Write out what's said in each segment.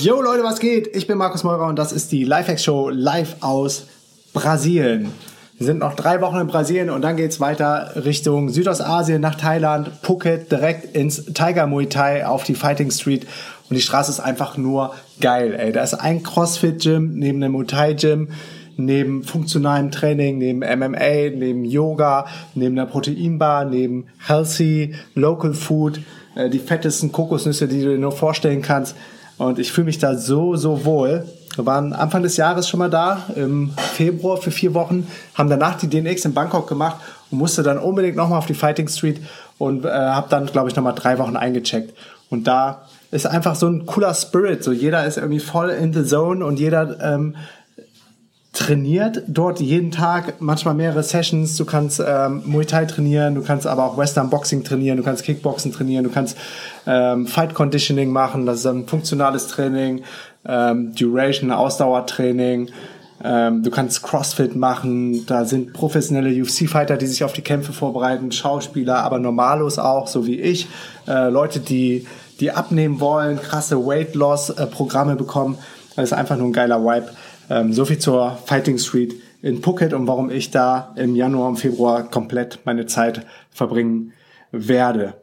Yo Leute, was geht? Ich bin Markus Meurer und das ist die Lifehacks Show live aus Brasilien. Wir sind noch drei Wochen in Brasilien und dann geht's weiter Richtung Südostasien nach Thailand, Phuket, direkt ins Tiger Muay Thai auf die Fighting Street. Und die Straße ist einfach nur geil, ey. Da ist ein CrossFit-Gym neben einem Muay Thai-Gym, neben funktionalem Training, neben MMA, neben Yoga, neben einer Proteinbar, neben Healthy, Local Food, äh, die fettesten Kokosnüsse, die du dir nur vorstellen kannst. Und ich fühle mich da so, so wohl. Wir waren Anfang des Jahres schon mal da, im Februar für vier Wochen, haben danach die DNX in Bangkok gemacht und musste dann unbedingt nochmal auf die Fighting Street und äh, habe dann, glaube ich, nochmal drei Wochen eingecheckt. Und da ist einfach so ein cooler Spirit. So jeder ist irgendwie voll in the zone und jeder ähm, trainiert dort jeden Tag, manchmal mehrere Sessions. Du kannst ähm, Muay Thai trainieren, du kannst aber auch Western Boxing trainieren, du kannst Kickboxen trainieren, du kannst ähm, Fight Conditioning machen, das ist ein funktionales Training, ähm, Duration, Ausdauertraining. Ähm, du kannst Crossfit machen, da sind professionelle UFC-Fighter, die sich auf die Kämpfe vorbereiten, Schauspieler, aber Normalos auch, so wie ich, äh, Leute, die, die abnehmen wollen, krasse Weight-Loss-Programme bekommen. Das ist einfach nur ein geiler Vibe. Ähm, so viel zur Fighting Street in Phuket und warum ich da im Januar und Februar komplett meine Zeit verbringen werde.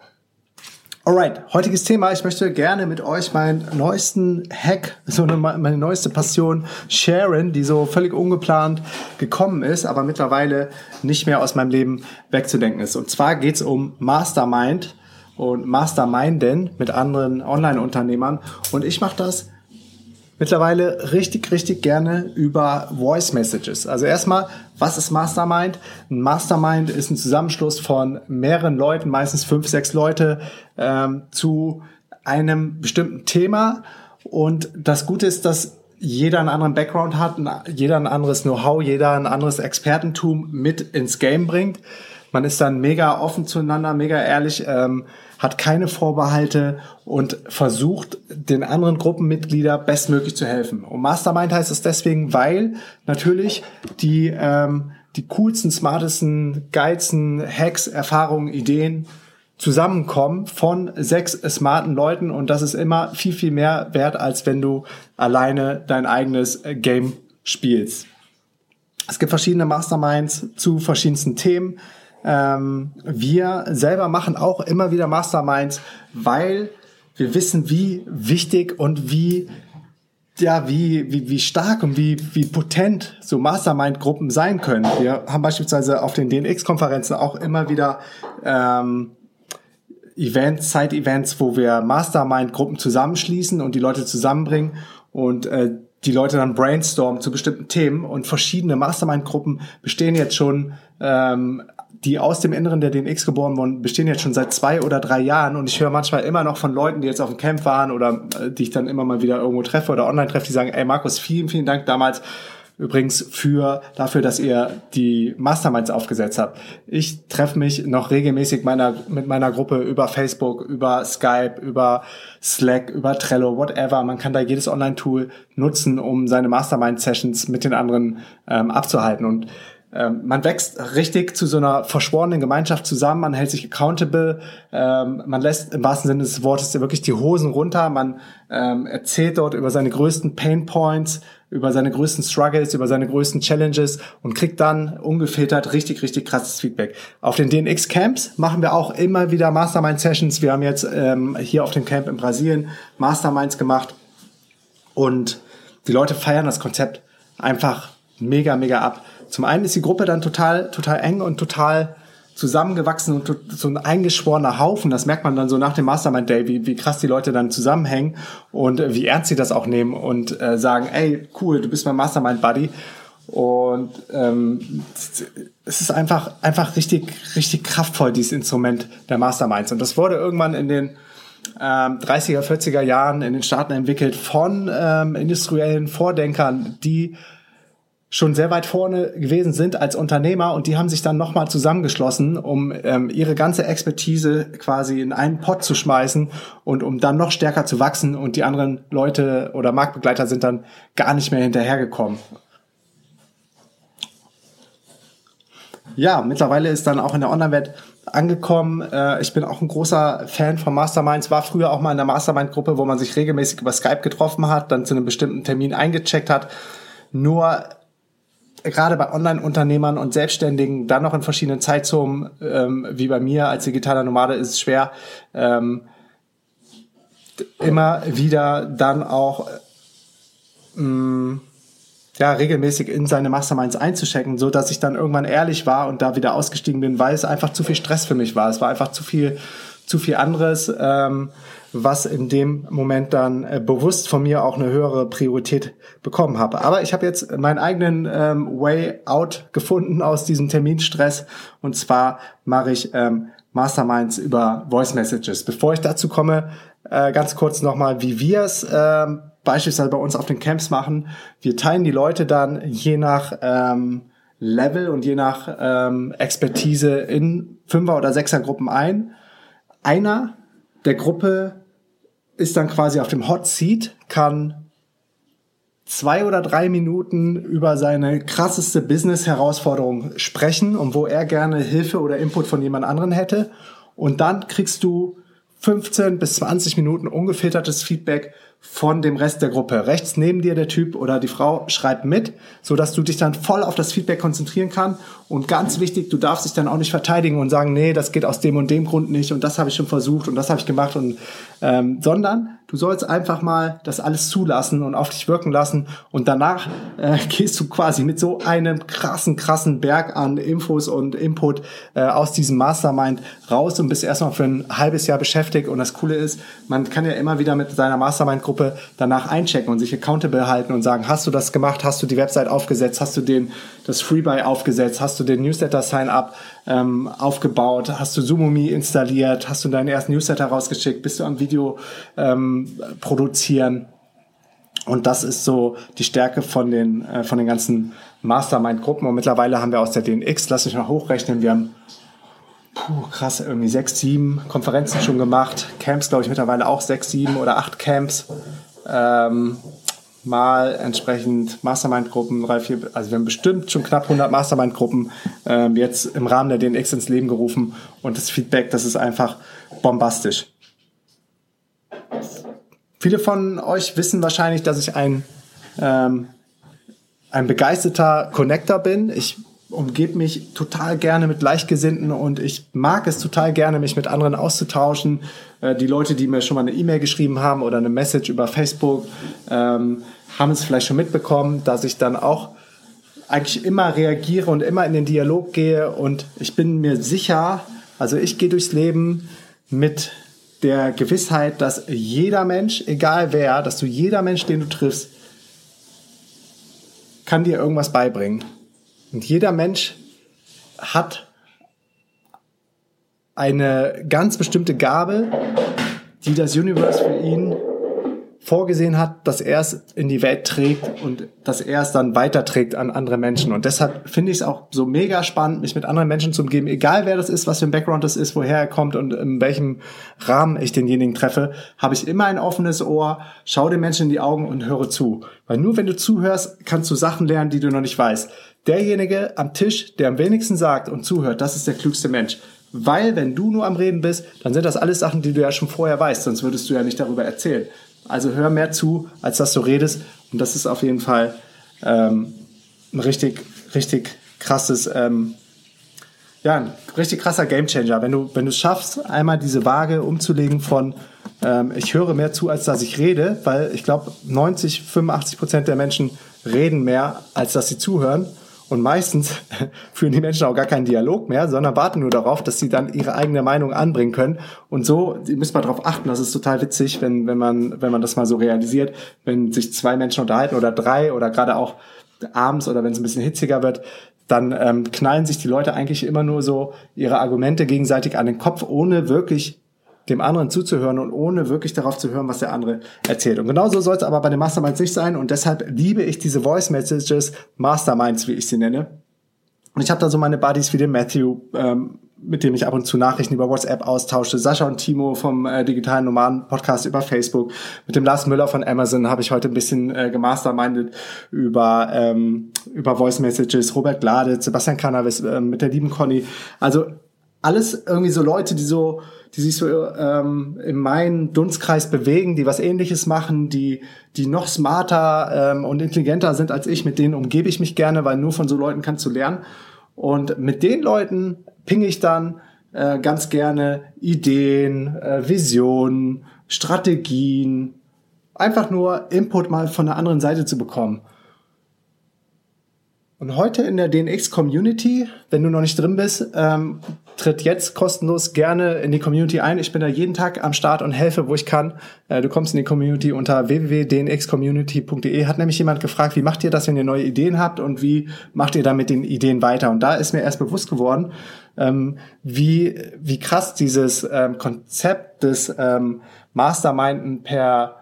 Alright, heutiges Thema. Ich möchte gerne mit euch meinen neuesten Hack, so eine, meine neueste Passion sharen, die so völlig ungeplant gekommen ist, aber mittlerweile nicht mehr aus meinem Leben wegzudenken ist. Und zwar geht's um Mastermind und Masterminden mit anderen Online-Unternehmern. Und ich mache das mittlerweile richtig, richtig gerne über Voice Messages. Also erstmal, was ist Mastermind? Ein Mastermind ist ein Zusammenschluss von mehreren Leuten, meistens fünf, sechs Leute, ähm, zu einem bestimmten Thema. Und das Gute ist, dass jeder einen anderen Background hat, jeder ein anderes Know-how, jeder ein anderes Expertentum mit ins Game bringt. Man ist dann mega offen zueinander, mega ehrlich. Ähm, hat keine Vorbehalte und versucht, den anderen Gruppenmitgliedern bestmöglich zu helfen. Und Mastermind heißt es deswegen, weil natürlich die, ähm, die coolsten, smartesten, geilsten Hacks, Erfahrungen, Ideen zusammenkommen von sechs smarten Leuten und das ist immer viel, viel mehr wert, als wenn du alleine dein eigenes Game spielst. Es gibt verschiedene Masterminds zu verschiedensten Themen. Ähm, wir selber machen auch immer wieder Masterminds, weil wir wissen, wie wichtig und wie ja, wie, wie, wie stark und wie, wie potent so Mastermind-Gruppen sein können. Wir haben beispielsweise auf den DNX-Konferenzen auch immer wieder ähm, Events, Side-Events, wo wir Mastermind-Gruppen zusammenschließen und die Leute zusammenbringen und äh, die Leute dann brainstormen zu bestimmten Themen und verschiedene Mastermind-Gruppen bestehen jetzt schon ähm, die aus dem Inneren der DNX geboren wurden, bestehen jetzt schon seit zwei oder drei Jahren und ich höre manchmal immer noch von Leuten, die jetzt auf dem Camp waren oder äh, die ich dann immer mal wieder irgendwo treffe oder online treffe, die sagen, ey Markus, vielen, vielen Dank damals übrigens für dafür, dass ihr die Masterminds aufgesetzt habt. Ich treffe mich noch regelmäßig meiner, mit meiner Gruppe über Facebook, über Skype, über Slack, über Trello, whatever. Man kann da jedes Online-Tool nutzen, um seine Mastermind-Sessions mit den anderen ähm, abzuhalten. Und man wächst richtig zu so einer verschworenen Gemeinschaft zusammen, man hält sich accountable, ähm, man lässt im wahrsten Sinne des Wortes wirklich die Hosen runter, man ähm, erzählt dort über seine größten Pain Points, über seine größten Struggles, über seine größten Challenges und kriegt dann ungefiltert richtig, richtig krasses Feedback. Auf den DNX Camps machen wir auch immer wieder Mastermind Sessions. Wir haben jetzt ähm, hier auf dem Camp in Brasilien Masterminds gemacht und die Leute feiern das Konzept einfach mega, mega ab. Zum einen ist die Gruppe dann total, total eng und total zusammengewachsen und so ein eingeschworener Haufen. Das merkt man dann so nach dem Mastermind Day, wie, wie krass die Leute dann zusammenhängen und wie ernst sie das auch nehmen und äh, sagen, ey, cool, du bist mein Mastermind Buddy. Und ähm, es ist einfach, einfach richtig, richtig kraftvoll, dieses Instrument der Masterminds. Und das wurde irgendwann in den ähm, 30er, 40er Jahren in den Staaten entwickelt von ähm, industriellen Vordenkern, die schon sehr weit vorne gewesen sind als Unternehmer und die haben sich dann nochmal zusammengeschlossen, um ähm, ihre ganze Expertise quasi in einen Pot zu schmeißen und um dann noch stärker zu wachsen und die anderen Leute oder Marktbegleiter sind dann gar nicht mehr hinterhergekommen. Ja, mittlerweile ist dann auch in der Online-Welt angekommen. Äh, ich bin auch ein großer Fan von Masterminds, war früher auch mal in der Mastermind-Gruppe, wo man sich regelmäßig über Skype getroffen hat, dann zu einem bestimmten Termin eingecheckt hat. Nur gerade bei Online-Unternehmern und Selbstständigen, dann noch in verschiedenen Zeitzonen, ähm, wie bei mir als digitaler Nomade, ist es schwer, ähm, immer wieder dann auch ähm, ja, regelmäßig in seine Masterminds einzuchecken, so dass ich dann irgendwann ehrlich war und da wieder ausgestiegen bin, weil es einfach zu viel Stress für mich war. Es war einfach zu viel, zu viel anderes, ähm, was in dem Moment dann äh, bewusst von mir auch eine höhere Priorität bekommen habe. Aber ich habe jetzt meinen eigenen ähm, Way out gefunden aus diesem Terminstress und zwar mache ich ähm, Masterminds über Voice Messages. Bevor ich dazu komme, äh, ganz kurz nochmal, wie wir es ähm, beispielsweise bei uns auf den Camps machen. Wir teilen die Leute dann je nach ähm, Level und je nach ähm, Expertise in Fünfer- oder Sechser-Gruppen ein. Einer der Gruppe ist dann quasi auf dem Hot Seat, kann zwei oder drei Minuten über seine krasseste Business-Herausforderung sprechen und wo er gerne Hilfe oder Input von jemand anderen hätte. Und dann kriegst du 15 bis 20 Minuten ungefiltertes Feedback von dem Rest der Gruppe. Rechts neben dir der Typ oder die Frau schreibt mit, so dass du dich dann voll auf das Feedback konzentrieren kannst. Und ganz wichtig, du darfst dich dann auch nicht verteidigen und sagen, nee, das geht aus dem und dem Grund nicht und das habe ich schon versucht und das habe ich gemacht und ähm, sondern du sollst einfach mal das alles zulassen und auf dich wirken lassen und danach äh, gehst du quasi mit so einem krassen, krassen Berg an Infos und Input äh, aus diesem Mastermind raus und bist erstmal für ein halbes Jahr beschäftigt und das Coole ist, man kann ja immer wieder mit seiner Mastermind-Gruppe danach einchecken und sich accountable halten und sagen, hast du das gemacht, hast du die Website aufgesetzt, hast du den das Freebuy aufgesetzt, hast du den Newsletter Sign-up ähm, aufgebaut, hast du Zoomomi installiert, hast du deinen ersten Newsletter rausgeschickt, bist du am Video ähm, produzieren. Und das ist so die Stärke von den, äh, von den ganzen Mastermind-Gruppen. Und mittlerweile haben wir aus der DNX, lass mich mal hochrechnen, wir haben puh, krass, irgendwie sechs, sieben Konferenzen schon gemacht. Camps, glaube ich, mittlerweile auch sechs, sieben oder acht Camps. Ähm, mal entsprechend Mastermind-Gruppen, drei, vier, also wir haben bestimmt schon knapp 100 Mastermind-Gruppen ähm, jetzt im Rahmen der DNX ins Leben gerufen und das Feedback, das ist einfach bombastisch. Viele von euch wissen wahrscheinlich, dass ich ein, ähm, ein begeisterter Connector bin. Ich umgebe mich total gerne mit Gleichgesinnten und ich mag es total gerne, mich mit anderen auszutauschen. Äh, die Leute, die mir schon mal eine E-Mail geschrieben haben oder eine Message über Facebook, ähm, haben es vielleicht schon mitbekommen, dass ich dann auch eigentlich immer reagiere und immer in den Dialog gehe und ich bin mir sicher, also ich gehe durchs Leben mit der Gewissheit, dass jeder Mensch, egal wer, dass du jeder Mensch, den du triffst, kann dir irgendwas beibringen. Und jeder Mensch hat eine ganz bestimmte Gabe, die das Universe für ihn vorgesehen hat, dass er es in die Welt trägt und dass er es dann weiterträgt an andere Menschen. Und deshalb finde ich es auch so mega spannend, mich mit anderen Menschen zu umgeben, egal wer das ist, was für ein Background das ist, woher er kommt und in welchem Rahmen ich denjenigen treffe, habe ich immer ein offenes Ohr, schau den Menschen in die Augen und höre zu. Weil nur wenn du zuhörst, kannst du Sachen lernen, die du noch nicht weißt. Derjenige am Tisch, der am wenigsten sagt und zuhört, das ist der klügste Mensch. Weil, wenn du nur am Reden bist, dann sind das alles Sachen, die du ja schon vorher weißt, sonst würdest du ja nicht darüber erzählen. Also hör mehr zu, als dass du redest. Und das ist auf jeden Fall ähm, ein richtig, richtig krasses, ähm, ja, ein richtig krasser Gamechanger. Wenn du, wenn du es schaffst, einmal diese Waage umzulegen von ähm, ich höre mehr zu, als dass ich rede, weil ich glaube, 90, 85 Prozent der Menschen reden mehr, als dass sie zuhören. Und meistens führen die Menschen auch gar keinen Dialog mehr, sondern warten nur darauf, dass sie dann ihre eigene Meinung anbringen können. Und so müsst mal darauf achten, das ist total witzig, wenn, wenn, man, wenn man das mal so realisiert, wenn sich zwei Menschen unterhalten oder drei oder gerade auch abends oder wenn es ein bisschen hitziger wird, dann ähm, knallen sich die Leute eigentlich immer nur so ihre Argumente gegenseitig an den Kopf, ohne wirklich dem anderen zuzuhören und ohne wirklich darauf zu hören, was der andere erzählt. Und genauso soll es aber bei den Masterminds nicht sein. Und deshalb liebe ich diese Voice Messages, Masterminds, wie ich sie nenne. Und ich habe da so meine Buddies wie den Matthew, ähm, mit dem ich ab und zu Nachrichten über WhatsApp austausche, Sascha und Timo vom äh, Digitalen Nomaden Podcast über Facebook, mit dem Lars Müller von Amazon habe ich heute ein bisschen äh, gemastermindet über ähm, über Voice Messages, Robert Gladitz, Sebastian Cannabis, äh, mit der lieben Conny. Also alles irgendwie so Leute, die so die sich so ähm, in meinen Dunstkreis bewegen, die was ähnliches machen, die, die noch smarter ähm, und intelligenter sind als ich, mit denen umgebe ich mich gerne, weil nur von so Leuten kannst du lernen. Und mit den Leuten pinge ich dann äh, ganz gerne Ideen, äh, Visionen, Strategien, einfach nur Input mal von der anderen Seite zu bekommen. Und heute in der DNX Community, wenn du noch nicht drin bist, ähm, tritt jetzt kostenlos gerne in die Community ein. Ich bin da jeden Tag am Start und helfe, wo ich kann. Äh, du kommst in die Community unter www.dnxcommunity.de. Hat nämlich jemand gefragt, wie macht ihr das, wenn ihr neue Ideen habt und wie macht ihr da mit den Ideen weiter? Und da ist mir erst bewusst geworden, ähm, wie, wie krass dieses ähm, Konzept des ähm, Masterminden per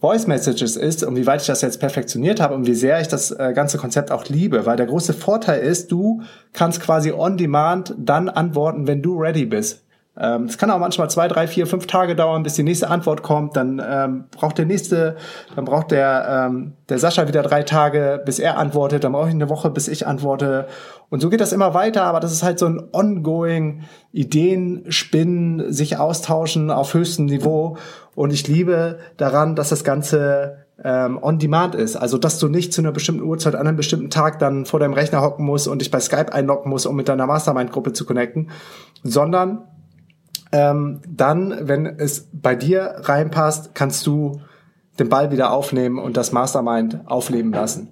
Voice Messages ist und wie weit ich das jetzt perfektioniert habe und wie sehr ich das äh, ganze Konzept auch liebe, weil der große Vorteil ist, du kannst quasi on demand dann antworten, wenn du ready bist. Ähm, es kann auch manchmal zwei, drei, vier, fünf Tage dauern, bis die nächste Antwort kommt. Dann ähm, braucht der nächste, dann braucht der, ähm, der Sascha wieder drei Tage, bis er antwortet. Dann brauche ich eine Woche, bis ich antworte. Und so geht das immer weiter. Aber das ist halt so ein ongoing Ideen spinnen, sich austauschen auf höchstem Niveau. Und ich liebe daran, dass das Ganze ähm, on demand ist. Also, dass du nicht zu einer bestimmten Uhrzeit an einem bestimmten Tag dann vor deinem Rechner hocken musst und dich bei Skype einloggen musst, um mit deiner Mastermind-Gruppe zu connecten, sondern ähm, dann, wenn es bei dir reinpasst, kannst du den Ball wieder aufnehmen und das Mastermind aufleben lassen.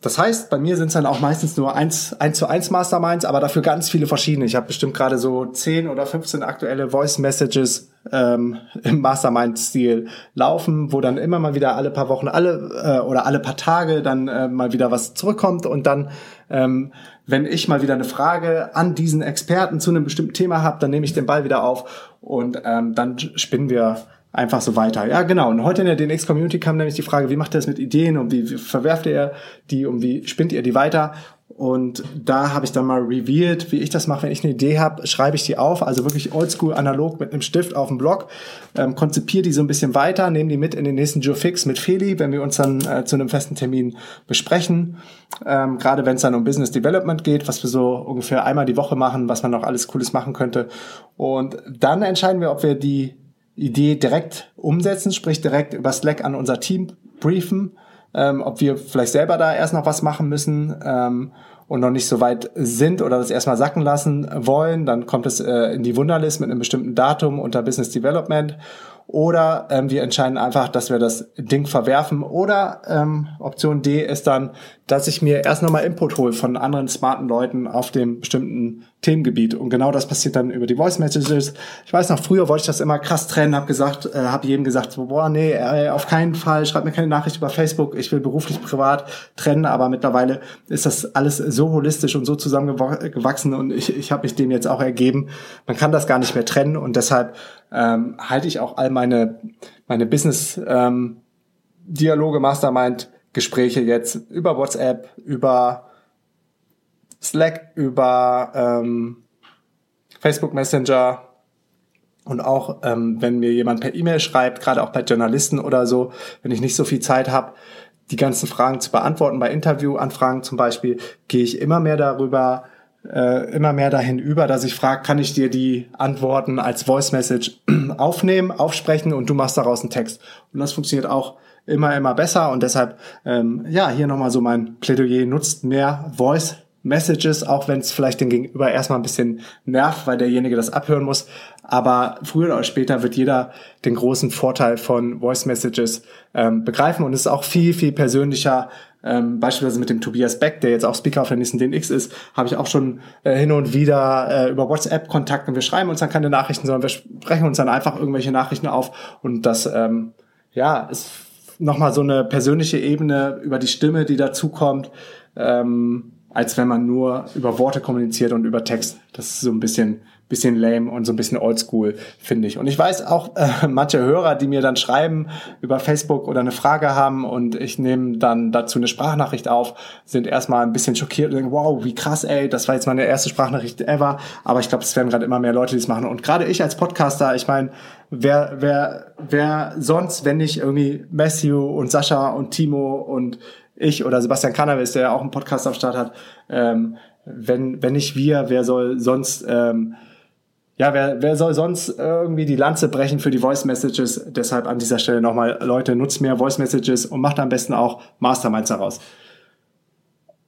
Das heißt, bei mir sind es dann auch meistens nur eins, eins zu eins Masterminds, aber dafür ganz viele verschiedene. Ich habe bestimmt gerade so 10 oder 15 aktuelle Voice Messages ähm, im Mastermind-Stil laufen, wo dann immer mal wieder alle paar Wochen, alle äh, oder alle paar Tage dann äh, mal wieder was zurückkommt und dann ähm, wenn ich mal wieder eine Frage an diesen Experten zu einem bestimmten Thema habe, dann nehme ich den Ball wieder auf und ähm, dann spinnen wir einfach so weiter. Ja, genau. Und heute in der DNX Community kam nämlich die Frage, wie macht ihr das mit Ideen und wie, wie verwerft ihr die und wie spinnt ihr die weiter? Und da habe ich dann mal revealed, wie ich das mache. Wenn ich eine Idee habe, schreibe ich die auf, also wirklich oldschool analog mit einem Stift auf dem Blog, ähm, konzipiere die so ein bisschen weiter, nehme die mit in den nächsten Joe Fix mit Feli, wenn wir uns dann äh, zu einem festen Termin besprechen. Ähm, Gerade wenn es dann um Business Development geht, was wir so ungefähr einmal die Woche machen, was man noch alles Cooles machen könnte. Und dann entscheiden wir, ob wir die Idee direkt umsetzen, sprich direkt über Slack an unser Team briefen, ähm, ob wir vielleicht selber da erst noch was machen müssen ähm, und noch nicht so weit sind oder das erstmal sacken lassen wollen, dann kommt es äh, in die Wunderlist mit einem bestimmten Datum unter Business Development oder ähm, wir entscheiden einfach, dass wir das Ding verwerfen. Oder ähm, Option D ist dann, dass ich mir erst nochmal Input hole von anderen smarten Leuten auf dem bestimmten Themengebiet. Und genau das passiert dann über die Voice Messages. Ich weiß noch, früher wollte ich das immer krass trennen, habe gesagt, äh, habe jedem gesagt, boah, nee, äh, auf keinen Fall, schreib mir keine Nachricht über Facebook, ich will beruflich, privat trennen. Aber mittlerweile ist das alles so holistisch und so zusammengewachsen und ich, ich habe mich dem jetzt auch ergeben. Man kann das gar nicht mehr trennen und deshalb ähm, halte ich auch all meine, meine Business ähm, Dialoge, Mastermind Gespräche jetzt über WhatsApp, über Slack, über ähm, Facebook Messenger und auch ähm, wenn mir jemand per E-Mail schreibt, gerade auch bei Journalisten oder so, wenn ich nicht so viel Zeit habe, die ganzen Fragen zu beantworten, bei Interviewanfragen zum Beispiel, gehe ich immer mehr darüber, äh, immer mehr dahin über, dass ich frage, kann ich dir die Antworten als Voice Message aufnehmen, aufsprechen und du machst daraus einen Text. Und das funktioniert auch immer, immer besser und deshalb, ähm, ja, hier nochmal so mein Plädoyer, nutzt mehr Voice Messages, auch wenn es vielleicht den Gegenüber erstmal ein bisschen nervt, weil derjenige das abhören muss. Aber früher oder später wird jeder den großen Vorteil von Voice Messages ähm, begreifen und es ist auch viel, viel persönlicher. Ähm, beispielsweise mit dem Tobias Beck, der jetzt auch Speaker auf der nächsten DNX ist, habe ich auch schon äh, hin und wieder äh, über WhatsApp Kontakt und wir schreiben uns dann keine Nachrichten, sondern wir sprechen uns dann einfach irgendwelche Nachrichten auf und das, ähm, ja, ist nochmal so eine persönliche Ebene über die Stimme, die dazukommt, ähm, als wenn man nur über Worte kommuniziert und über Text. Das ist so ein bisschen bisschen lame und so ein bisschen oldschool, finde ich. Und ich weiß auch, äh, manche Hörer, die mir dann schreiben über Facebook oder eine Frage haben und ich nehme dann dazu eine Sprachnachricht auf, sind erstmal ein bisschen schockiert und denken, wow, wie krass, ey, das war jetzt meine erste Sprachnachricht ever. Aber ich glaube, es werden gerade immer mehr Leute, die es machen. Und gerade ich als Podcaster, ich meine, wer, wer, wer sonst, wenn nicht irgendwie Matthew und Sascha und Timo und ich oder Sebastian Cannabis, der ja auch einen Podcast am Start hat, ähm, wenn, wenn nicht wir, wer soll sonst ähm, ja, wer, wer soll sonst irgendwie die Lanze brechen für die Voice Messages? Deshalb an dieser Stelle nochmal, Leute, nutzt mehr Voice Messages und macht am besten auch Masterminds daraus.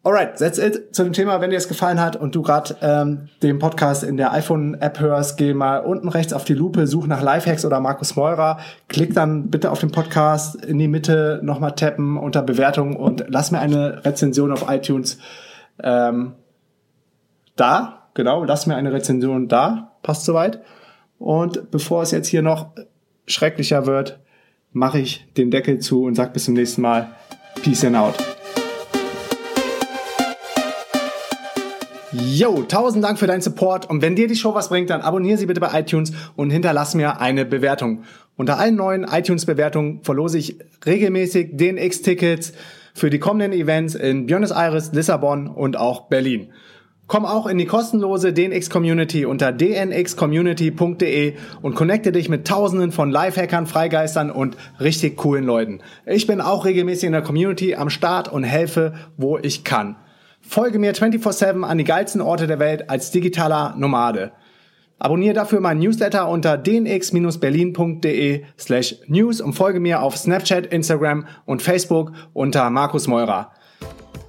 Alright, that's it zu dem Thema. Wenn dir es gefallen hat und du gerade ähm, den Podcast in der iPhone-App hörst, geh mal unten rechts auf die Lupe, such nach Lifehacks oder Markus Meurer, klick dann bitte auf den Podcast in die Mitte nochmal tappen unter Bewertung und lass mir eine Rezension auf iTunes ähm, da. Genau, lass mir eine Rezension da passt soweit. Und bevor es jetzt hier noch schrecklicher wird, mache ich den Deckel zu und sage bis zum nächsten Mal. Peace and out. Yo, tausend Dank für deinen Support und wenn dir die Show was bringt, dann abonniere sie bitte bei iTunes und hinterlass mir eine Bewertung. Unter allen neuen iTunes-Bewertungen verlose ich regelmäßig DNX-Tickets für die kommenden Events in Buenos Aires, Lissabon und auch Berlin. Komm auch in die kostenlose DNX Community unter dnxcommunity.de und connecte dich mit tausenden von Lifehackern, Freigeistern und richtig coolen Leuten. Ich bin auch regelmäßig in der Community am Start und helfe, wo ich kann. Folge mir 24-7 an die geilsten Orte der Welt als digitaler Nomade. Abonniere dafür meinen Newsletter unter dnx-berlin.de slash news und folge mir auf Snapchat, Instagram und Facebook unter Markus Meurer.